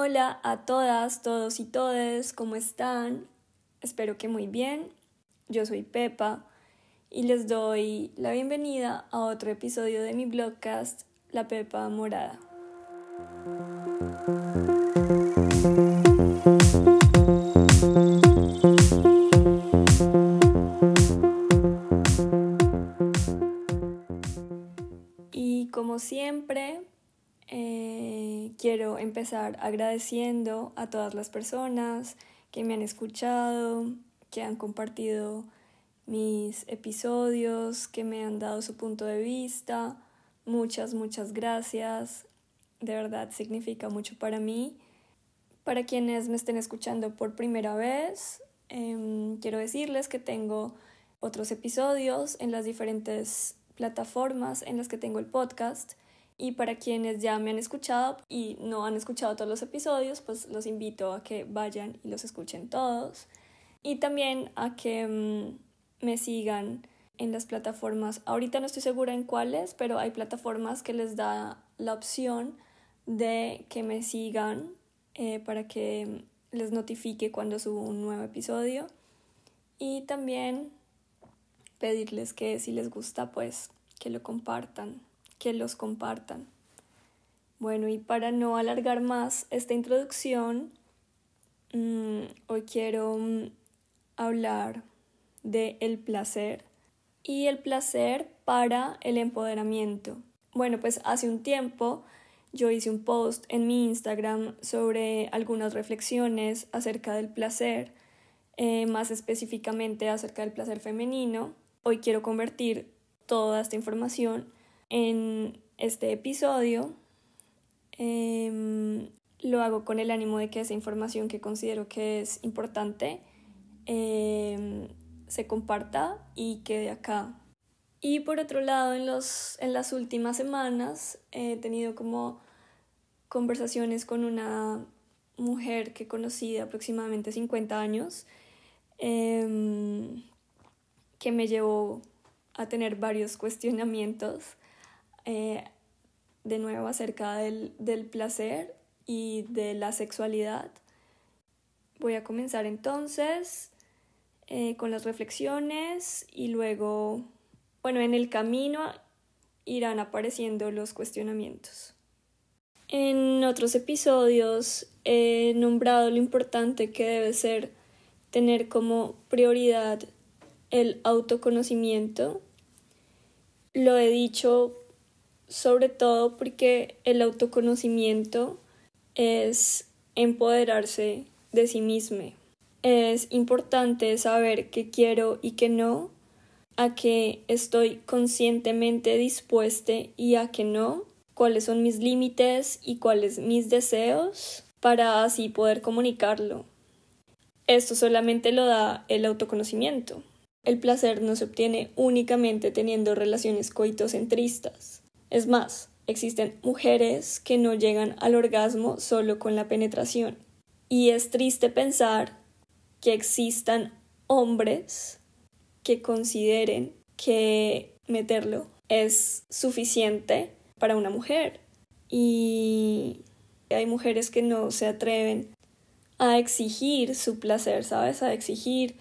Hola a todas, todos y todes, ¿cómo están? Espero que muy bien. Yo soy Pepa y les doy la bienvenida a otro episodio de mi blogcast La Pepa Morada. Quiero empezar agradeciendo a todas las personas que me han escuchado, que han compartido mis episodios, que me han dado su punto de vista. Muchas, muchas gracias. De verdad significa mucho para mí. Para quienes me estén escuchando por primera vez, em, quiero decirles que tengo otros episodios en las diferentes plataformas en las que tengo el podcast. Y para quienes ya me han escuchado y no han escuchado todos los episodios, pues los invito a que vayan y los escuchen todos. Y también a que mm, me sigan en las plataformas. Ahorita no estoy segura en cuáles, pero hay plataformas que les da la opción de que me sigan eh, para que les notifique cuando subo un nuevo episodio. Y también pedirles que si les gusta, pues que lo compartan, que los compartan. Bueno, y para no alargar más esta introducción, mm, hoy quiero mm, hablar de el placer y el placer para el empoderamiento. Bueno, pues hace un tiempo yo hice un post en mi Instagram sobre algunas reflexiones acerca del placer, eh, más específicamente acerca del placer femenino. Hoy quiero convertir toda esta información en este episodio. Em, lo hago con el ánimo de que esa información que considero que es importante em, se comparta y quede acá. Y por otro lado, en, los, en las últimas semanas he tenido como conversaciones con una mujer que conocí de aproximadamente 50 años, em, que me llevó a tener varios cuestionamientos, eh, de nuevo acerca del, del placer y de la sexualidad. Voy a comenzar entonces eh, con las reflexiones y luego, bueno, en el camino irán apareciendo los cuestionamientos. En otros episodios he nombrado lo importante que debe ser tener como prioridad el autoconocimiento. Lo he dicho sobre todo porque el autoconocimiento es empoderarse de sí mismo es importante saber qué quiero y qué no, a qué estoy conscientemente dispuesta y a qué no, cuáles son mis límites y cuáles mis deseos, para así poder comunicarlo. Esto solamente lo da el autoconocimiento. El placer no se obtiene únicamente teniendo relaciones coitocentristas. Es más, existen mujeres que no llegan al orgasmo solo con la penetración. Y es triste pensar que existan hombres que consideren que meterlo es suficiente para una mujer. Y hay mujeres que no se atreven a exigir su placer, ¿sabes? A exigir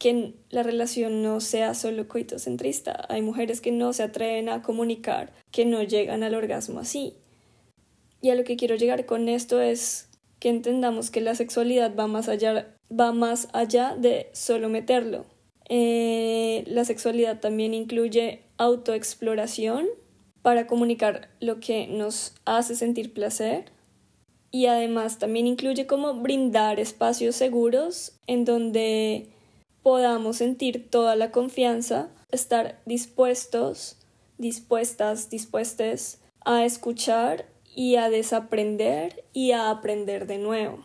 que la relación no sea solo coitocentrista. Hay mujeres que no se atreven a comunicar que no llegan al orgasmo así. Y a lo que quiero llegar con esto es que entendamos que la sexualidad va más allá, va más allá de solo meterlo. Eh, la sexualidad también incluye autoexploración para comunicar lo que nos hace sentir placer y además también incluye como brindar espacios seguros en donde podamos sentir toda la confianza, estar dispuestos, dispuestas, dispuestes a escuchar y a desaprender y a aprender de nuevo.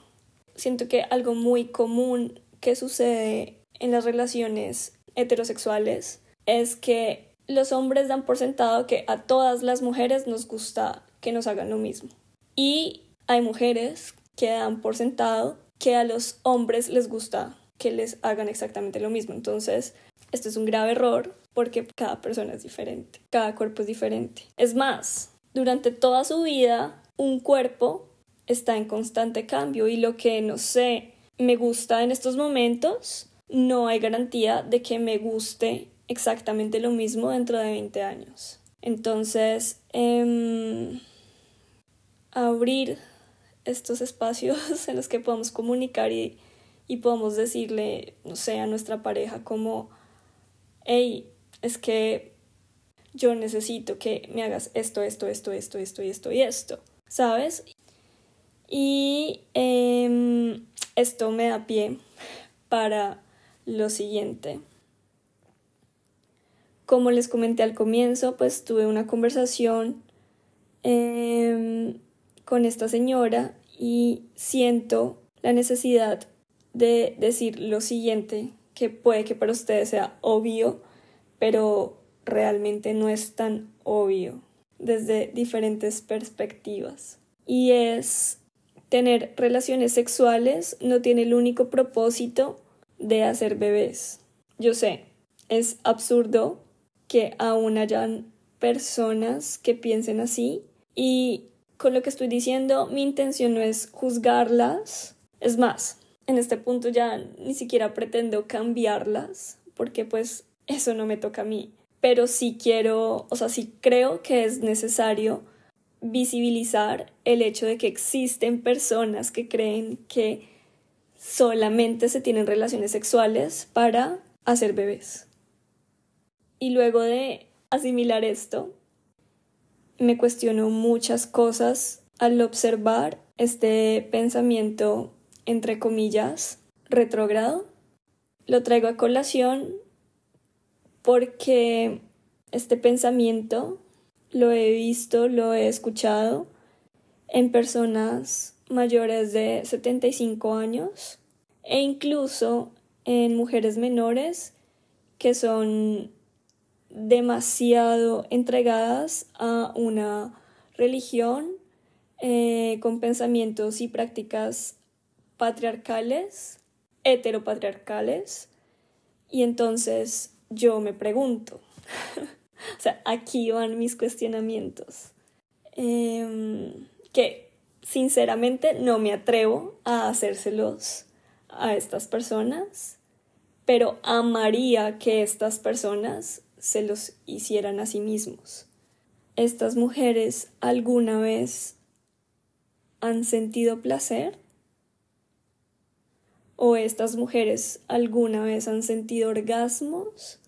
Siento que algo muy común que sucede en las relaciones heterosexuales es que los hombres dan por sentado que a todas las mujeres nos gusta que nos hagan lo mismo. Y hay mujeres que dan por sentado que a los hombres les gusta que les hagan exactamente lo mismo. Entonces, esto es un grave error porque cada persona es diferente, cada cuerpo es diferente. Es más, durante toda su vida, un cuerpo está en constante cambio y lo que no sé me gusta en estos momentos, no hay garantía de que me guste exactamente lo mismo dentro de 20 años. Entonces, em, abrir estos espacios en los que podamos comunicar y, y podamos decirle, no sé, a nuestra pareja como, hey, es que yo necesito que me hagas esto, esto, esto, esto, esto y esto y esto, ¿sabes? Y em, esto me da pie para lo siguiente. Como les comenté al comienzo, pues tuve una conversación em, con esta señora y siento la necesidad de decir lo siguiente, que puede que para ustedes sea obvio, pero realmente no es tan obvio desde diferentes perspectivas. Y es tener relaciones sexuales no tiene el único propósito de hacer bebés. Yo sé, es absurdo que aún hayan personas que piensen así y con lo que estoy diciendo mi intención no es juzgarlas. Es más, en este punto ya ni siquiera pretendo cambiarlas porque pues eso no me toca a mí. Pero sí quiero, o sea, sí creo que es necesario visibilizar el hecho de que existen personas que creen que solamente se tienen relaciones sexuales para hacer bebés. Y luego de asimilar esto, me cuestiono muchas cosas al observar este pensamiento, entre comillas, retrógrado. Lo traigo a colación porque este pensamiento lo he visto, lo he escuchado en personas mayores de 75 años e incluso en mujeres menores que son demasiado entregadas a una religión eh, con pensamientos y prácticas patriarcales, heteropatriarcales, y entonces yo me pregunto, o sea, aquí van mis cuestionamientos, em, que sinceramente no me atrevo a hacérselos a estas personas, pero amaría que estas personas se los hicieran a sí mismos. ¿Estas mujeres alguna vez han sentido placer? ¿O estas mujeres alguna vez han sentido orgasmos?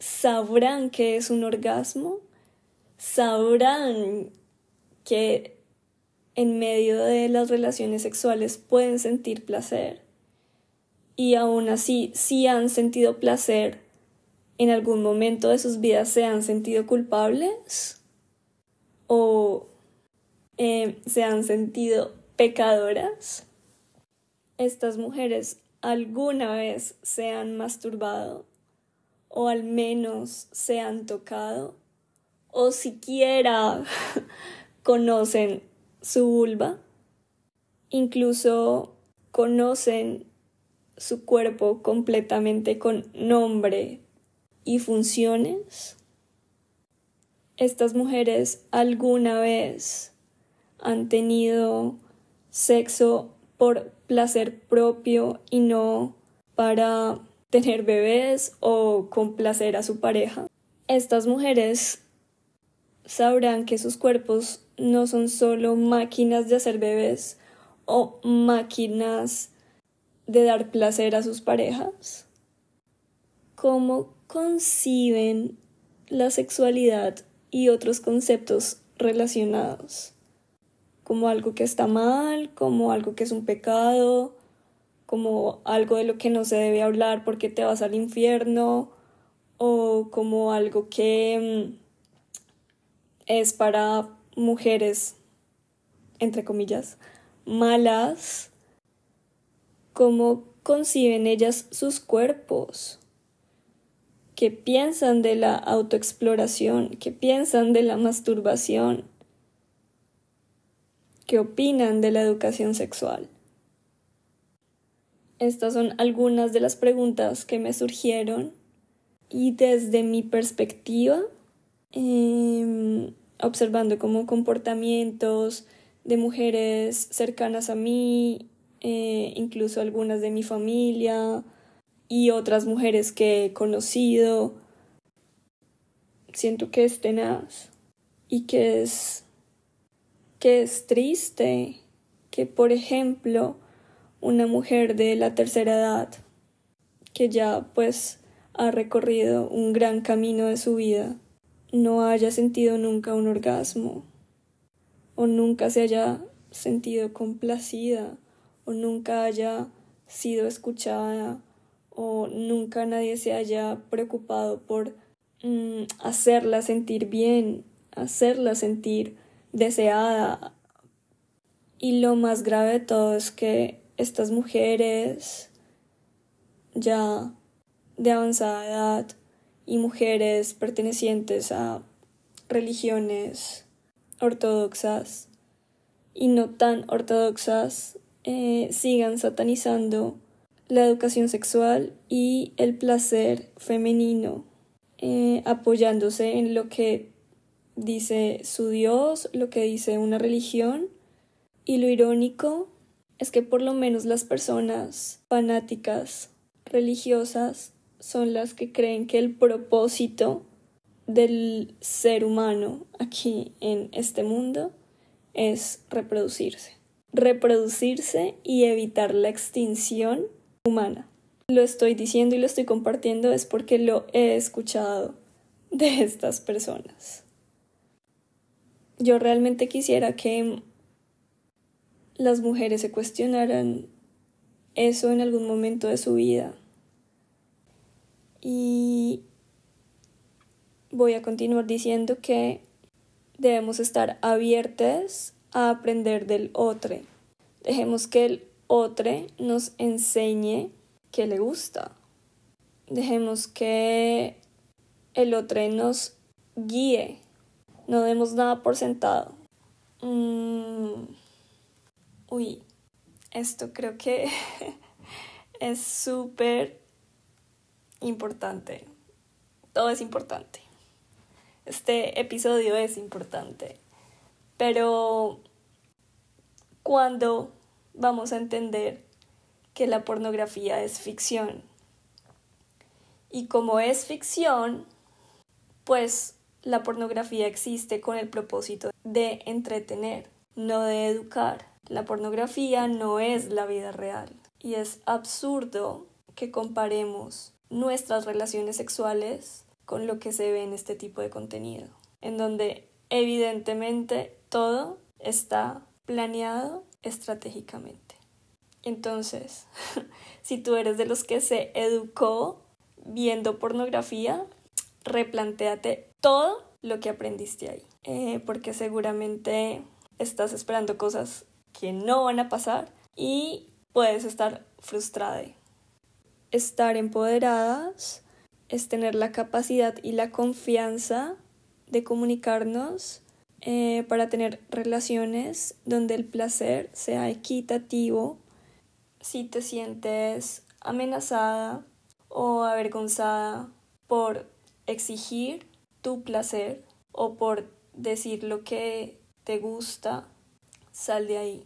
¿Sabrán qué es un orgasmo? ¿Sabrán que en medio de las relaciones sexuales pueden sentir placer? Y aún así, si han sentido placer, en algún momento de sus vidas se han sentido culpables o eh, se han sentido pecadoras. Estas mujeres alguna vez se han masturbado o al menos se han tocado o siquiera conocen su vulva, incluso conocen su cuerpo completamente con nombre, y funciones? ¿Estas mujeres alguna vez han tenido sexo por placer propio y no para tener bebés o complacer a su pareja? Estas mujeres sabrán que sus cuerpos no son solo máquinas de hacer bebés o máquinas de dar placer a sus parejas. ¿Cómo conciben la sexualidad y otros conceptos relacionados, como algo que está mal, como algo que es un pecado, como algo de lo que no se debe hablar porque te vas al infierno, o como algo que mm, es para mujeres, entre comillas, malas, cómo conciben ellas sus cuerpos ¿Qué piensan de la autoexploración? ¿Qué piensan de la masturbación? ¿Qué opinan de la educación sexual? Estas son algunas de las preguntas que me surgieron y desde mi perspectiva, em, observando como comportamientos de mujeres cercanas a mí, eh, incluso algunas de mi familia y otras mujeres que he conocido. Siento que es tenaz y que es que es triste que, por ejemplo, una mujer de la tercera edad, que ya pues ha recorrido un gran camino de su vida, no haya sentido nunca un orgasmo, o nunca se haya sentido complacida, o nunca haya sido escuchada, o nunca nadie se haya preocupado por mm, hacerla sentir bien, hacerla sentir deseada. Y lo más grave de todo es que estas mujeres ya de avanzada edad y mujeres pertenecientes a religiones ortodoxas y no tan ortodoxas eh, sigan satanizando la educación sexual y el placer femenino, eh, apoyándose en lo que dice su Dios, lo que dice una religión, y lo irónico es que por lo menos las personas fanáticas religiosas son las que creen que el propósito del ser humano aquí en este mundo es reproducirse. Reproducirse y evitar la extinción humana. Lo estoy diciendo y lo estoy compartiendo es porque lo he escuchado de estas personas yo realmente quisiera que las mujeres se cuestionaran eso en algún momento de su vida. Y voy a continuar diciendo que debemos estar abiertas a aprender del otro. Dejemos que el otro nos enseñe qué le gusta. Dejemos que el otro nos guíe no demos nada por sentado. Mm, uy, esto creo que es súper importante. Todo es importante. Este episodio es importante. Pero cuando vamos a entender que la pornografía es ficción? Y como es ficción, pues la pornografía existe con el propósito de entretener, no de educar. La pornografía no es la vida real y es absurdo que comparemos nuestras relaciones sexuales con lo que se ve en este tipo de contenido, en donde evidentemente todo está planeado estratégicamente. Entonces, si tú eres de los que se educó viendo pornografía, replantéate todo lo que aprendiste ahí, eh, porque seguramente estás esperando cosas que no van a pasar y puedes estar frustrada. Estar empoderadas es tener la capacidad y la confianza de comunicarnos eh, para tener relaciones donde el placer sea equitativo. Si te sientes amenazada o avergonzada por exigir tu placer o por decir lo que te gusta, sal de ahí.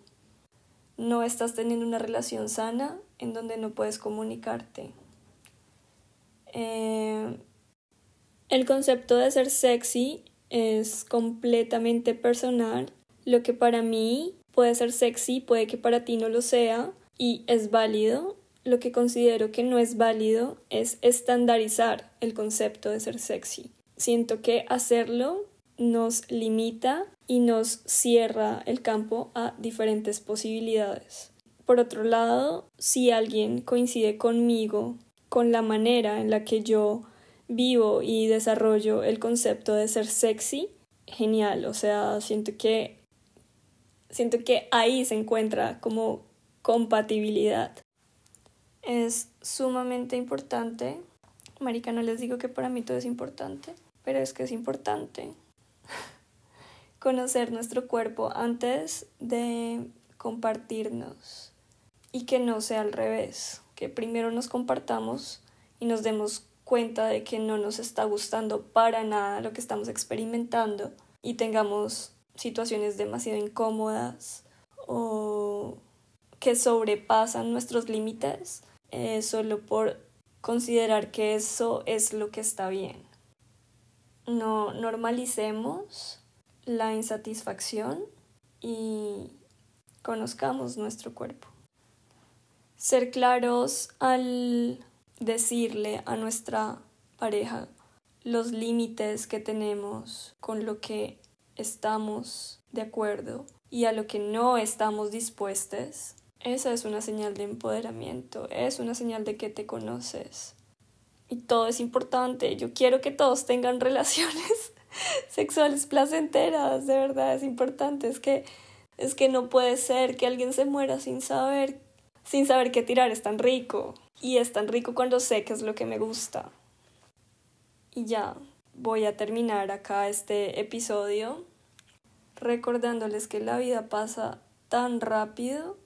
No estás teniendo una relación sana en donde no puedes comunicarte. Eh, el concepto de ser sexy es completamente personal. Lo que para mí puede ser sexy puede que para ti no lo sea y es válido. Lo que considero que no es válido es estandarizar el concepto de ser sexy. Siento que hacerlo nos limita y nos cierra el campo a diferentes posibilidades. Por otro lado, si alguien coincide conmigo con la manera en la que yo vivo y desarrollo el concepto de ser sexy, genial, o sea, siento que siento que ahí se encuentra como compatibilidad. Es sumamente importante. Marica, no les digo que para mí todo es importante, pero es que es importante conocer nuestro cuerpo antes de compartirnos. Y que no sea al revés, que primero nos compartamos y nos demos cuenta de que no nos está gustando para nada lo que estamos experimentando y tengamos situaciones demasiado incómodas o que sobrepasan nuestros límites eh, solo por considerar que eso es lo que está bien. No normalicemos la insatisfacción y conozcamos nuestro cuerpo. Ser claros al decirle a nuestra pareja los límites que tenemos con lo que estamos de acuerdo y a lo que no estamos dispuestos, esa es una señal de empoderamiento, es una señal de que te conoces. Y todo es importante. Yo quiero que todos tengan relaciones sexuales placenteras, de verdad es importante. Es que es que no puede ser que alguien se muera sin saber sin saber qué tirar es tan rico. Y es tan rico cuando sé qué es lo que me gusta. Y ya, voy a terminar acá este episodio recordándoles que la vida pasa tan rápido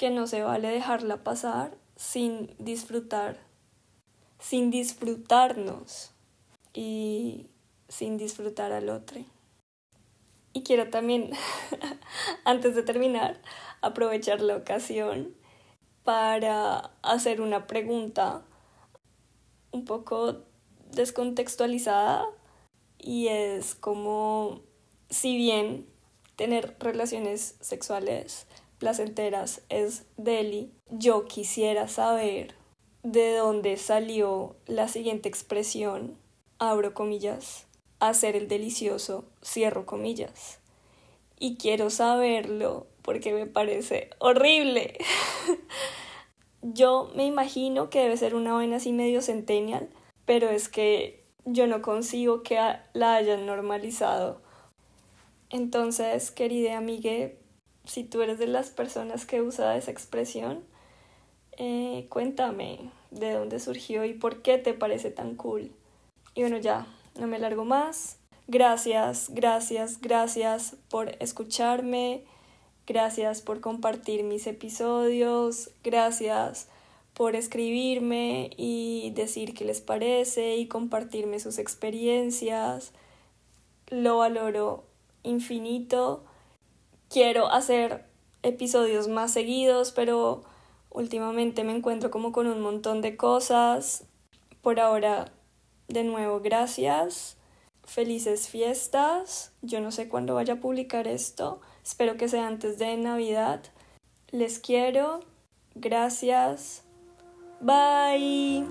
que no se vale dejarla pasar sin disfrutar, sin disfrutarnos y sin disfrutar al otro. Y quiero también, antes de terminar, aprovechar la ocasión para hacer una pregunta un poco descontextualizada y es como si bien tener relaciones sexuales placenteras es deli, yo quisiera saber de dónde salió la siguiente expresión, abro comillas, hacer el delicioso, cierro comillas. Y quiero saberlo porque me parece horrible. yo me imagino que debe ser una vaina así medio centennial, pero es que yo no consigo que la hayan normalizado. Entonces, querida amiga, si tú eres de las personas que usa esa expresión, eh, cuéntame de dónde surgió y por qué te parece tan cool. Y bueno, ya, no me largo más. Gracias, gracias, gracias por escucharme. Gracias por compartir mis episodios. Gracias por escribirme y decir qué les parece y compartirme sus experiencias. Lo valoro infinito. Quiero hacer episodios más seguidos, pero últimamente me encuentro como con un montón de cosas. Por ahora, de nuevo, gracias. Felices fiestas. Yo no sé cuándo vaya a publicar esto. Espero que sea antes de Navidad. Les quiero. Gracias. Bye.